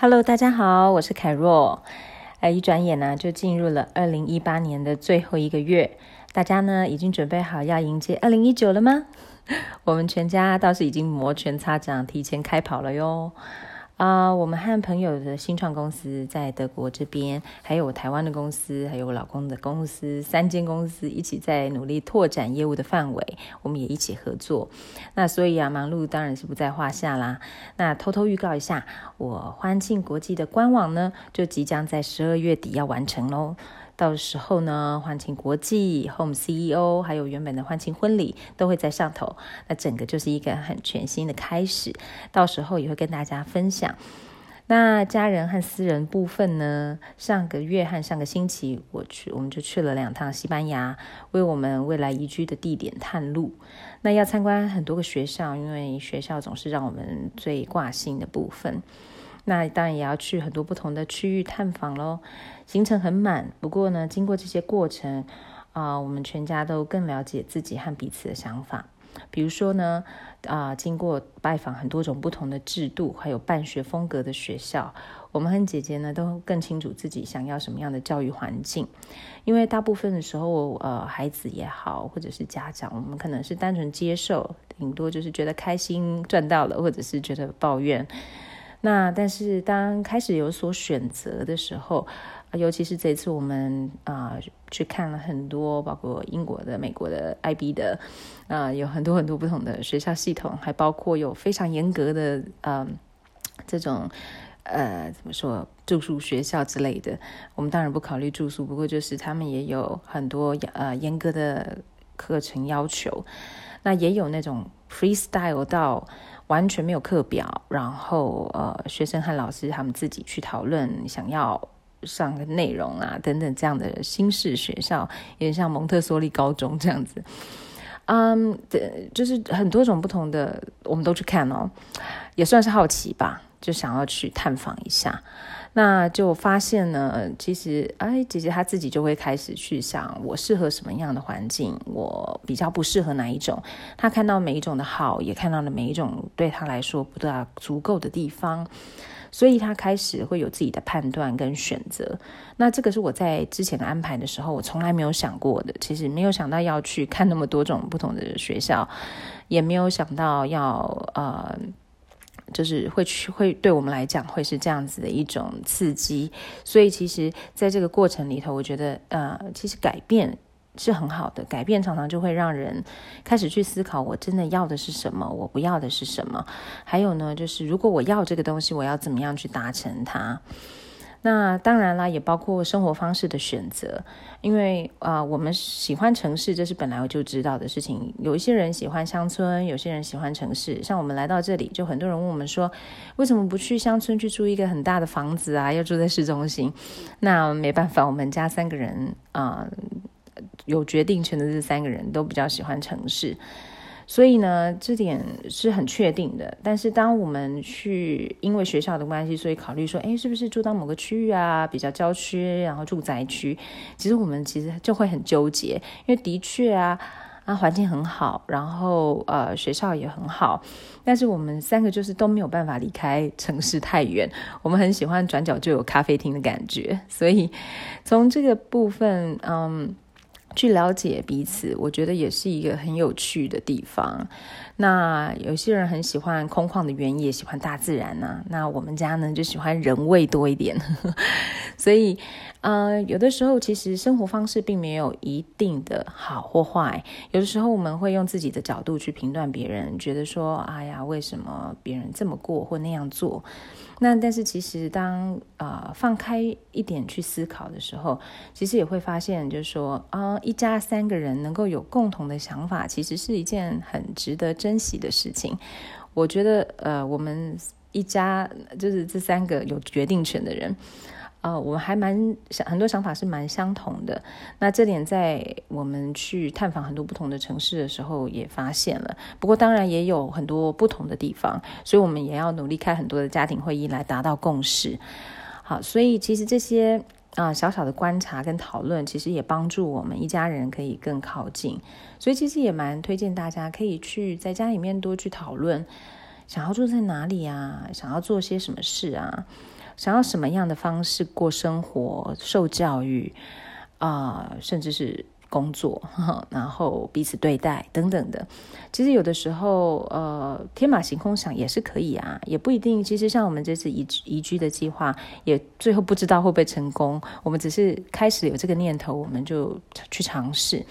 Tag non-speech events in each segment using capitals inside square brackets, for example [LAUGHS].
Hello，大家好，我是凯若。哎，一转眼呢，就进入了二零一八年的最后一个月。大家呢，已经准备好要迎接二零一九了吗？[LAUGHS] 我们全家倒是已经摩拳擦掌，提前开跑了哟。啊我们和朋友的新创公司在德国这边，还有台湾的公司，还有我老公的公司，三间公司一起在努力拓展业务的范围，我们也一起合作。那所以啊，忙碌当然是不在话下啦。那偷偷预告一下，我欢庆国际的官网呢，就即将在十二月底要完成喽。到时候呢，欢庆国际 Home CEO 还有原本的欢庆婚礼都会在上头，那整个就是一个很全新的开始。到时候也会跟大家分享。那家人和私人部分呢，上个月和上个星期我去，我们就去了两趟西班牙，为我们未来移居的地点探路。那要参观很多个学校，因为学校总是让我们最挂心的部分。那当然也要去很多不同的区域探访喽，行程很满。不过呢，经过这些过程，啊、我们全家都更了解自己和彼此的想法。比如说呢，啊、经过拜访很多种不同的制度，还有办学风格的学校，我们和姐姐呢都更清楚自己想要什么样的教育环境。因为大部分的时候，呃，孩子也好，或者是家长，我们可能是单纯接受，顶多就是觉得开心赚到了，或者是觉得抱怨。那但是当开始有所选择的时候，尤其是这次我们啊、去看了很多，包括英国的、美国的、IB 的，啊、有很多很多不同的学校系统，还包括有非常严格的呃这种呃怎么说住宿学校之类的。我们当然不考虑住宿，不过就是他们也有很多呃严格的课程要求。那也有那种 freestyle 到。完全没有课表，然后呃，学生和老师他们自己去讨论想要上的内容啊，等等这样的新式学校，有点像蒙特梭利高中这样子，嗯，对，就是很多种不同的，我们都去看哦，也算是好奇吧，就想要去探访一下。那就发现呢，其实哎，姐姐她自己就会开始去想，我适合什么样的环境，我比较不适合哪一种。她看到每一种的好，也看到了每一种对她来说不大足够的地方，所以她开始会有自己的判断跟选择。那这个是我在之前的安排的时候，我从来没有想过的。其实没有想到要去看那么多种不同的学校，也没有想到要呃。就是会去，会对我们来讲会是这样子的一种刺激，所以其实在这个过程里头，我觉得呃，其实改变是很好的，改变常常就会让人开始去思考，我真的要的是什么，我不要的是什么，还有呢，就是如果我要这个东西，我要怎么样去达成它。那当然啦，也包括生活方式的选择，因为啊、我们喜欢城市，这是本来我就知道的事情。有一些人喜欢乡村，有些人喜欢城市。像我们来到这里，就很多人问我们说，为什么不去乡村去住一个很大的房子啊？要住在市中心？那没办法，我们家三个人啊、有决定权的这三个人都比较喜欢城市。所以呢，这点是很确定的。但是，当我们去因为学校的关系，所以考虑说，哎，是不是住到某个区域啊，比较郊区，然后住宅区？其实我们其实就会很纠结，因为的确啊，啊，环境很好，然后呃，学校也很好，但是我们三个就是都没有办法离开城市太远。我们很喜欢转角就有咖啡厅的感觉，所以从这个部分，嗯。去了解彼此，我觉得也是一个很有趣的地方。那有些人很喜欢空旷的原野，喜欢大自然呐、那我们家呢，就喜欢人味多一点。[LAUGHS] 所以，呃，有的时候其实生活方式并没有一定的好或坏。有的时候我们会用自己的角度去评断别人，觉得说，哎呀，为什么别人这么过或那样做？那但是其实当呃放开一点去思考的时候，其实也会发现，就是说啊、一家三个人能够有共同的想法，其实是一件很值得珍惜的事情。我觉得呃，我们一家就是这三个有决定权的人。呃，我们还蛮想很多想法是蛮相同的。那这点在我们去探访很多不同的城市的时候也发现了。不过当然也有很多不同的地方，所以我们也要努力开很多的家庭会议来达到共识。好，所以其实这些啊、小小的观察跟讨论，其实也帮助我们一家人可以更靠近。所以其实也蛮推荐大家可以去在家里面多去讨论，想要住在哪里啊，想要做些什么事啊。想要什么样的方式过生活、受教育啊、甚至是。工作，[LAUGHS] 然后彼此对待等等的，其实有的时候，呃，天马行空想也是可以啊，也不一定。其实像我们这次移移居的计划，也最后不知道会不会成功。我们只是开始有这个念头，我们就去尝试。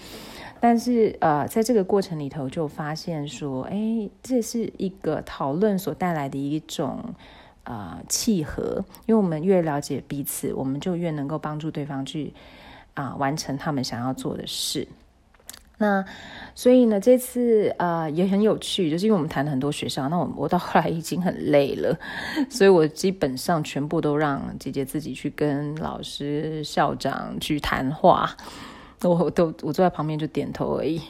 但是，呃，在这个过程里头，就发现说，哎，这是一个讨论所带来的一种呃契合，因为我们越了解彼此，我们就越能够帮助对方去。啊，完成他们想要做的事。那所以呢，这次啊、也很有趣，就是因为我们谈了很多学校，那我我到后来已经很累了，[LAUGHS] 所以我基本上全部都让姐姐自己去跟老师、校长去谈话，我都我坐在旁边就点头而已。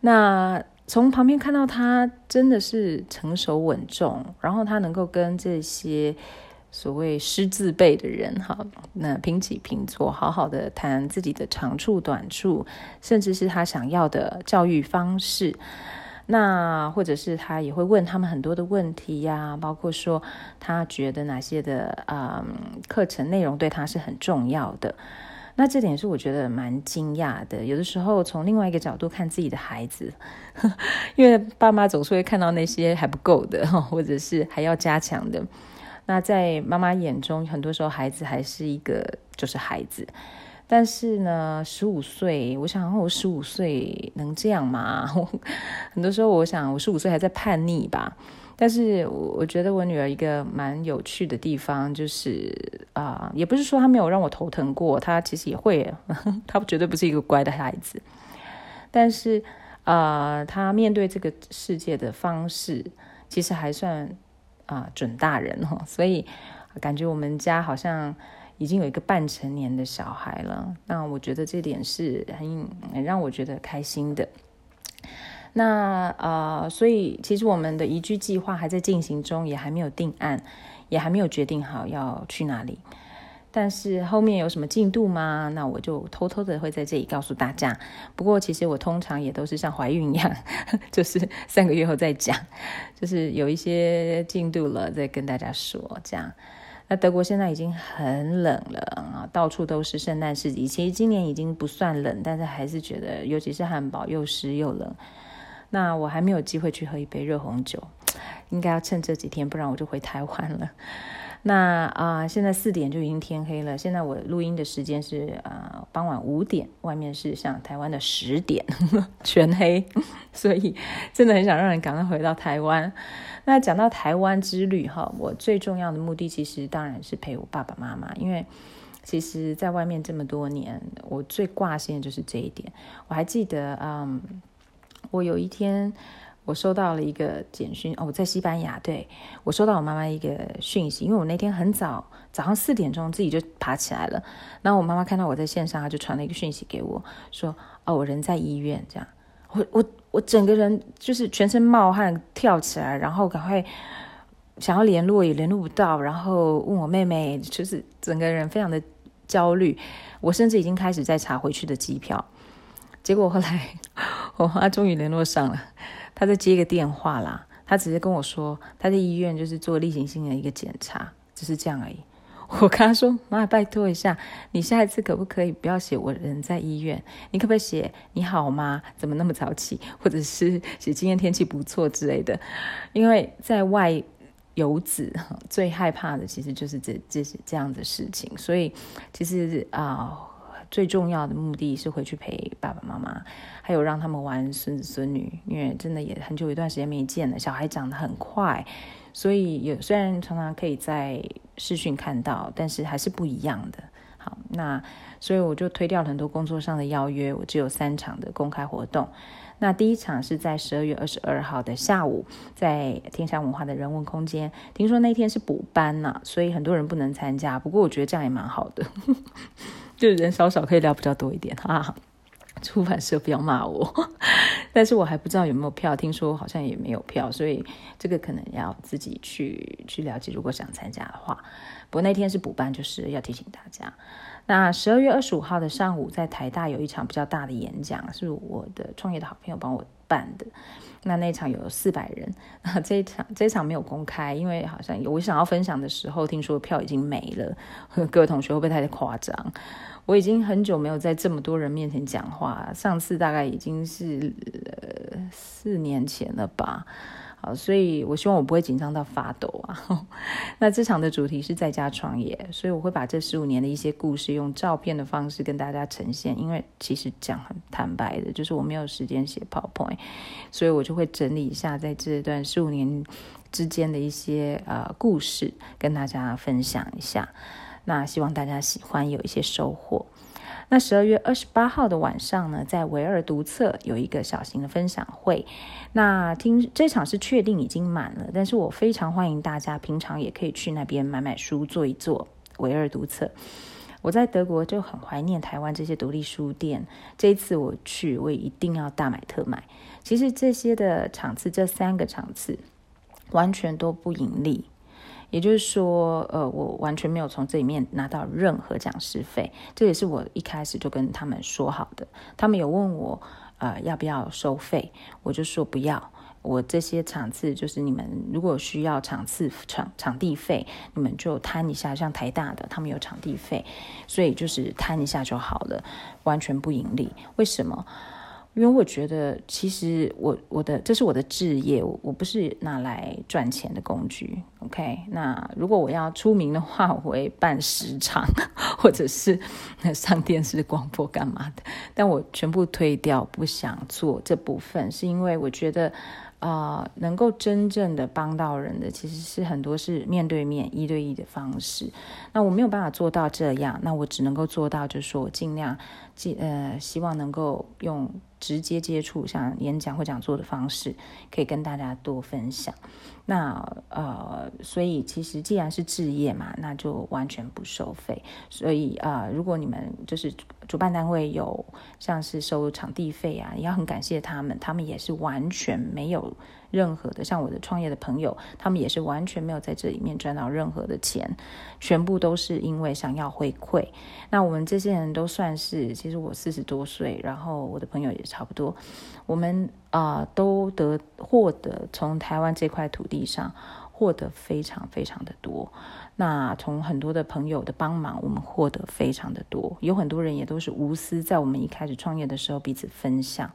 那从旁边看到他真的是成熟稳重，然后他能够跟这些。所谓师字辈的人，哈，那平起平坐，好好的谈自己的长处短处，甚至是他想要的教育方式。那或者是他也会问他们很多的问题呀，包括说他觉得哪些的嗯课程内容对他是很重要的。那这点是我觉得蛮惊讶的。有的时候从另外一个角度看自己的孩子，[LAUGHS] 因为爸妈总是会看到那些还不够的，或者是还要加强的。那在妈妈眼中，很多时候孩子还是一个就是孩子，但是呢，十五岁，我想我十五岁能这样吗？[LAUGHS] 很多时候我想我十五岁还在叛逆吧。但是我我觉得我女儿一个蛮有趣的地方就是啊、也不是说她没有让我头疼过，她其实也会，[LAUGHS] 她绝对不是一个乖的孩子，但是啊，她面对这个世界的方式其实还算。啊，准大人哦，[LAUGHS] 所以感觉我们家好像已经有一个半成年的小孩了。那我觉得这点是很让我觉得开心的。那啊，所以其实我们的移居计划还在进行中，也还没有定案，也还没有决定好要去哪里。但是后面有什么进度吗？那我就偷偷的会在这里告诉大家。不过其实我通常也都是像怀孕一样，[LAUGHS] 就是三个月后再讲，就是有一些进度了再跟大家说。这样，那德国现在已经很冷了啊，到处都是圣诞市集。其实今年已经不算冷，但是还是觉得，尤其是汉堡又湿又冷。那我还没有机会去喝一杯热红酒，应该要趁这几天，不然我就回台湾了。那啊、现在四点就已经天黑了。现在我录音的时间是啊、呃，傍晚五点，外面是像台湾的十点，[LAUGHS] 全黑，[LAUGHS] 所以真的很想让人赶快回到台湾。那讲到台湾之旅哈，我最重要的目的其实当然是陪我爸爸妈妈，因为其实在外面这么多年，我最挂心的就是这一点。我还记得，嗯，我有一天。我收到了一个简讯哦，我在西班牙，对，我收到我妈妈一个讯息，因为我那天很早，早上四点钟自己就爬起来了，然后我妈妈看到我在线上，她就传了一个讯息给我，说哦，我人在医院，这样，我我我整个人就是全身冒汗，跳起来，然后赶快想要联络也联络不到，然后问我妹妹，就是整个人非常的焦虑，我甚至已经开始在查回去的机票，结果后来 [LAUGHS] 我妈终于联络上了。他在接一个电话啦，他直接跟我说他在医院就是做例行性的一个检查，只是这样而已。[LAUGHS] 我跟他说：“妈，拜托一下，你下一次可不可以不要写我人在医院？你可不可以写你好吗？怎么那么早起？或者是写今天天气不错之类的？因为在外游子最害怕的其实就是这这些这样的事情，所以其实啊。”最重要的目的是回去陪爸爸妈妈，还有让他们玩孙子孙女，因为真的也很久一段时间没见了。小孩长得很快，所以有虽然常常可以在视讯看到，但是还是不一样的。好，那所以我就推掉了很多工作上的邀约，我只有三场的公开活动。那第一场是在十二月二十二号的下午，在天下文化的人文空间。听说那天是补班呐、所以很多人不能参加。不过我觉得这样也蛮好的。[LAUGHS] 就人少少可以聊比较多一点啊，出版社不要骂我，[LAUGHS] 但是我还不知道有没有票，听说好像也没有票，所以这个可能要自己去去了解。如果想参加的话，不过那天是补班，就是要提醒大家。那十二月二十五号的上午，在台大有一场比较大的演讲，是我的创业的好朋友帮我办的。那那场有四百人，这一场这一场没有公开，因为好像我想要分享的时候，听说票已经没了。[LAUGHS] 各位同学会不会太夸张？我已经很久没有在这么多人面前讲话，上次大概已经是呃四年前了吧。所以我希望我不会紧张到发抖啊。[LAUGHS] 那这场的主题是在家创业，所以我会把这十五年的一些故事用照片的方式跟大家呈现。因为其实讲很坦白的，就是我没有时间写 PowerPoint，所以我就会整理一下在这段十五年之间的一些呃故事，跟大家分享一下。那希望大家喜欢，有一些收获。那十二月二十八号的晚上呢，在维尔读册有一个小型的分享会。那听这场是确定已经满了，但是我非常欢迎大家，平常也可以去那边买买书，坐一坐。维尔读册，我在德国就很怀念台湾这些独立书店。这一次我去，我也一定要大买特买。其实这些的场次，这三个场次完全都不盈利。也就是说，呃，我完全没有从这里面拿到任何讲师费，这也是我一开始就跟他们说好的。他们有问我，呃，要不要收费，我就说不要。我这些场次就是你们如果需要场次场场地费，你们就摊一下，像台大的他们有场地费，所以就是摊一下就好了，完全不盈利。为什么？因为我觉得，其实我我的这是我的志业，我我不是拿来赚钱的工具。OK，那如果我要出名的话，我会办时长，或者是 [LAUGHS] 上电视广播干嘛的。但我全部推掉，不想做这部分，是因为我觉得。啊、能够真正的帮到人的，其实是很多是面对面一对一的方式。那我没有办法做到这样，那我只能够做到，就是说我尽量，呃，希望能够用直接接触，像演讲或讲座的方式，可以跟大家多分享。那呃，所以其实既然是置业嘛，那就完全不收费。所以啊、如果你们就是主办单位有像是收场地费啊，也要很感谢他们，他们也是完全没有。任何的像我的创业的朋友，他们也是完全没有在这里面赚到任何的钱，全部都是因为想要回馈。那我们这些人都算是，其实我四十多岁，然后我的朋友也差不多，我们啊、都得获得从台湾这块土地上获得非常非常的多。那从很多的朋友的帮忙，我们获得非常的多，有很多人也都是无私，在我们一开始创业的时候彼此分享。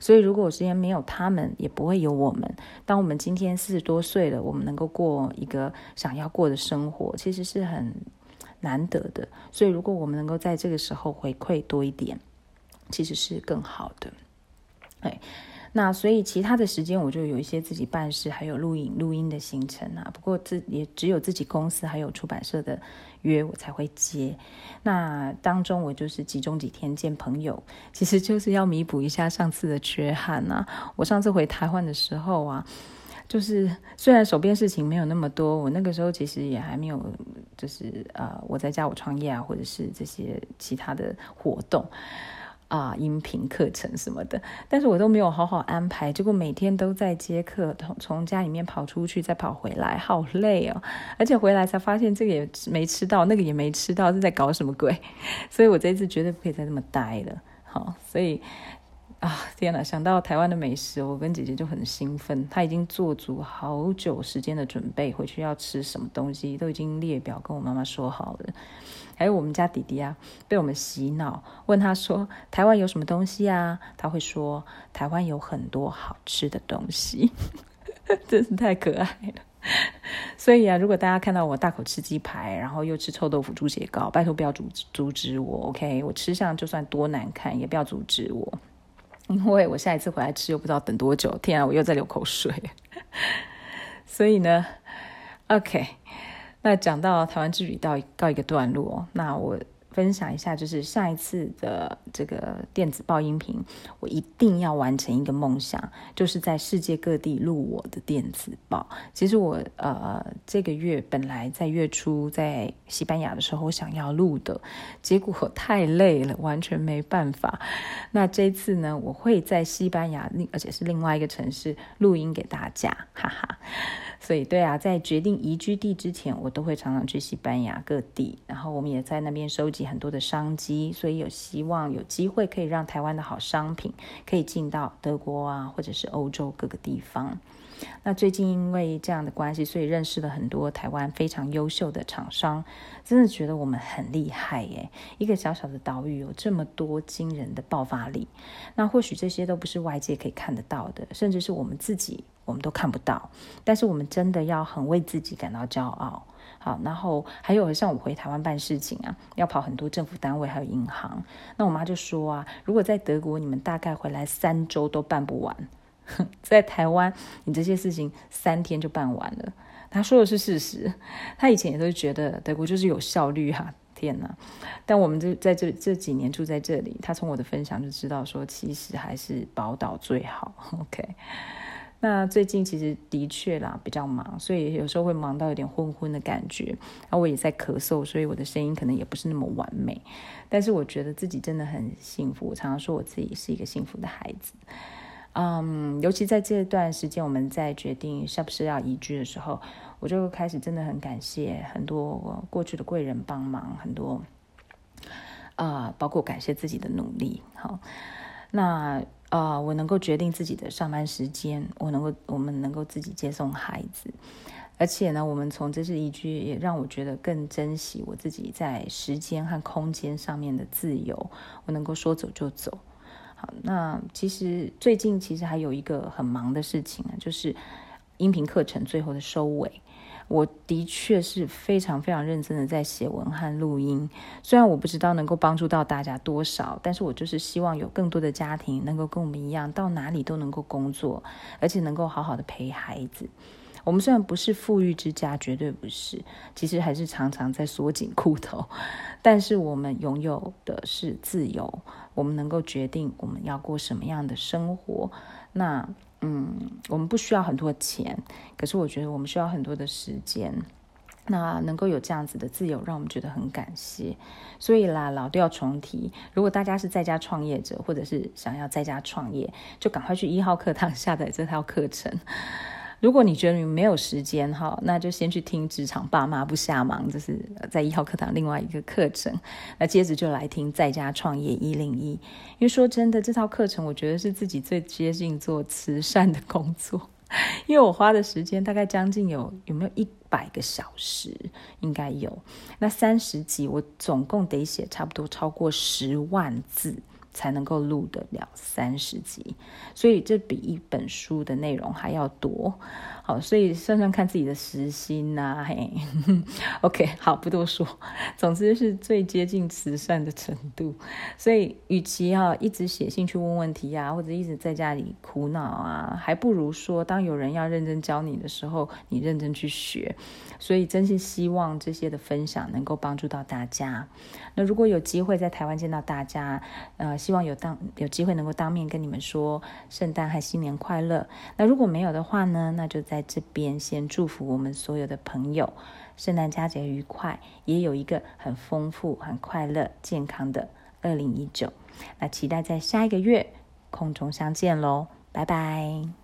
所以，如果我之前没有他们，也不会有我们。当我们今天四十多岁了，我们能够过一个想要过的生活，其实是很难得的。所以，如果我们能够在这个时候回馈多一点，其实是更好的。哎。那所以其他的时间我就有一些自己办事，还有录影录音的行程啊。不过自也只有自己公司还有出版社的约我才会接。那当中我就是集中几天见朋友，其实就是要弥补一下上次的缺憾啊。我上次回台湾的时候啊，就是虽然手边事情没有那么多，我那个时候其实也还没有就是呃我在家我创业啊，或者是这些其他的活动。啊，音频课程什么的，但是我都没有好好安排，结果每天都在接课，从从家里面跑出去再跑回来，好累哦！而且回来才发现这个也没吃到，那个也没吃到，是在搞什么鬼？[LAUGHS] 所以我这次绝对不可以再这么呆了。好，所以。啊，天哪！想到台湾的美食，我跟姐姐就很兴奋。她已经做足好久时间的准备，回去要吃什么东西都已经列表跟我妈妈说好了。还有我们家弟弟啊，被我们洗脑，问他说台湾有什么东西啊？他会说台湾有很多好吃的东西，[LAUGHS] 真是太可爱了。所以啊，如果大家看到我大口吃鸡排，然后又吃臭豆腐、猪血糕，拜托不要阻阻止我，OK？我吃相就算多难看，也不要阻止我。[LAUGHS] 因为我下一次回来吃又不知道等多久，天啊，我又在流口水。[LAUGHS] 所以呢，OK，那讲到台湾之旅到告一个段落，那我。分享一下，就是下一次的这个电子报音频，我一定要完成一个梦想，就是在世界各地录我的电子报。其实我呃这个月本来在月初在西班牙的时候想要录的，结果太累了，完全没办法。那这次呢，我会在西班牙另而且是另外一个城市录音给大家，哈哈。所以对啊，在决定移居地之前，我都会常常去西班牙各地，然后我们也在那边收集很多的商机，所以有希望有机会可以让台湾的好商品可以进到德国啊，或者是欧洲各个地方。那最近因为这样的关系，所以认识了很多台湾非常优秀的厂商，真的觉得我们很厉害耶！一个小小的岛屿有这么多惊人的爆发力，那或许这些都不是外界可以看得到的，甚至是我们自己我们都看不到。但是我们真的要很为自己感到骄傲。好，然后还有像我回台湾办事情啊，要跑很多政府单位还有银行，那我妈就说啊，如果在德国你们大概回来三周都办不完。[LAUGHS] 在台湾，你这些事情三天就办完了。他说的是事实。他以前也都觉得德国就是有效率哈、啊，天哪！但我们这在这这几年住在这里，他从我的分享就知道说，其实还是宝岛最好。OK，那最近其实的确啦比较忙，所以有时候会忙到有点昏昏的感觉。然后我也在咳嗽，所以我的声音可能也不是那么完美。但是我觉得自己真的很幸福。我常常说我自己是一个幸福的孩子。嗯尤其在这段时间，我们在决定是不是要移居的时候，我就开始真的很感谢很多过去的贵人帮忙，很多、呃，包括感谢自己的努力。好，那啊、我能够决定自己的上班时间，我能够，我们能够自己接送孩子，而且呢，我们从这次移居也让我觉得更珍惜我自己在时间和空间上面的自由，我能够说走就走。好，那其实最近其实还有一个很忙的事情啊，就是音频课程最后的收尾。我的确是非常非常认真的在写文和录音，虽然我不知道能够帮助到大家多少，但是我就是希望有更多的家庭能够跟我们一样，到哪里都能够工作，而且能够好好的陪孩子。我们虽然不是富裕之家，绝对不是，其实还是常常在缩紧裤头，但是我们拥有的是自由，我们能够决定我们要过什么样的生活。那，嗯，我们不需要很多钱，可是我觉得我们需要很多的时间。那能够有这样子的自由，让我们觉得很感谢。所以啦，老调重提，如果大家是在家创业者，或者是想要在家创业，就赶快去一号课堂下载这套课程。如果你觉得你没有时间哈，那就先去听《职场爸妈不瞎忙》，这是在一号课堂另外一个课程。那接着就来听《在家创业一零一》，因为说真的，这套课程我觉得是自己最接近做慈善的工作，因为我花的时间大概将近有有没有一百个小时，应该有。那三十集我总共得写差不多超过十万字。才能够录得了三十集，所以这比一本书的内容还要多。所以算算看自己的时薪呐、啊，嘿，OK，[LAUGHS] 好，不多说。总之是最接近慈善的程度。所以，与其啊一直写信去问问题啊，或者一直在家里苦恼啊，还不如说，当有人要认真教你的时候，你认真去学。所以，真是希望这些的分享能够帮助到大家。那如果有机会在台湾见到大家，呃，希望有当有机会能够当面跟你们说圣诞和新年快乐。那如果没有的话呢，那就在在这边先祝福我们所有的朋友圣诞佳节愉快，也有一个很丰富、很快乐、健康的二零一九。那期待在下一个月空中相见喽，拜拜。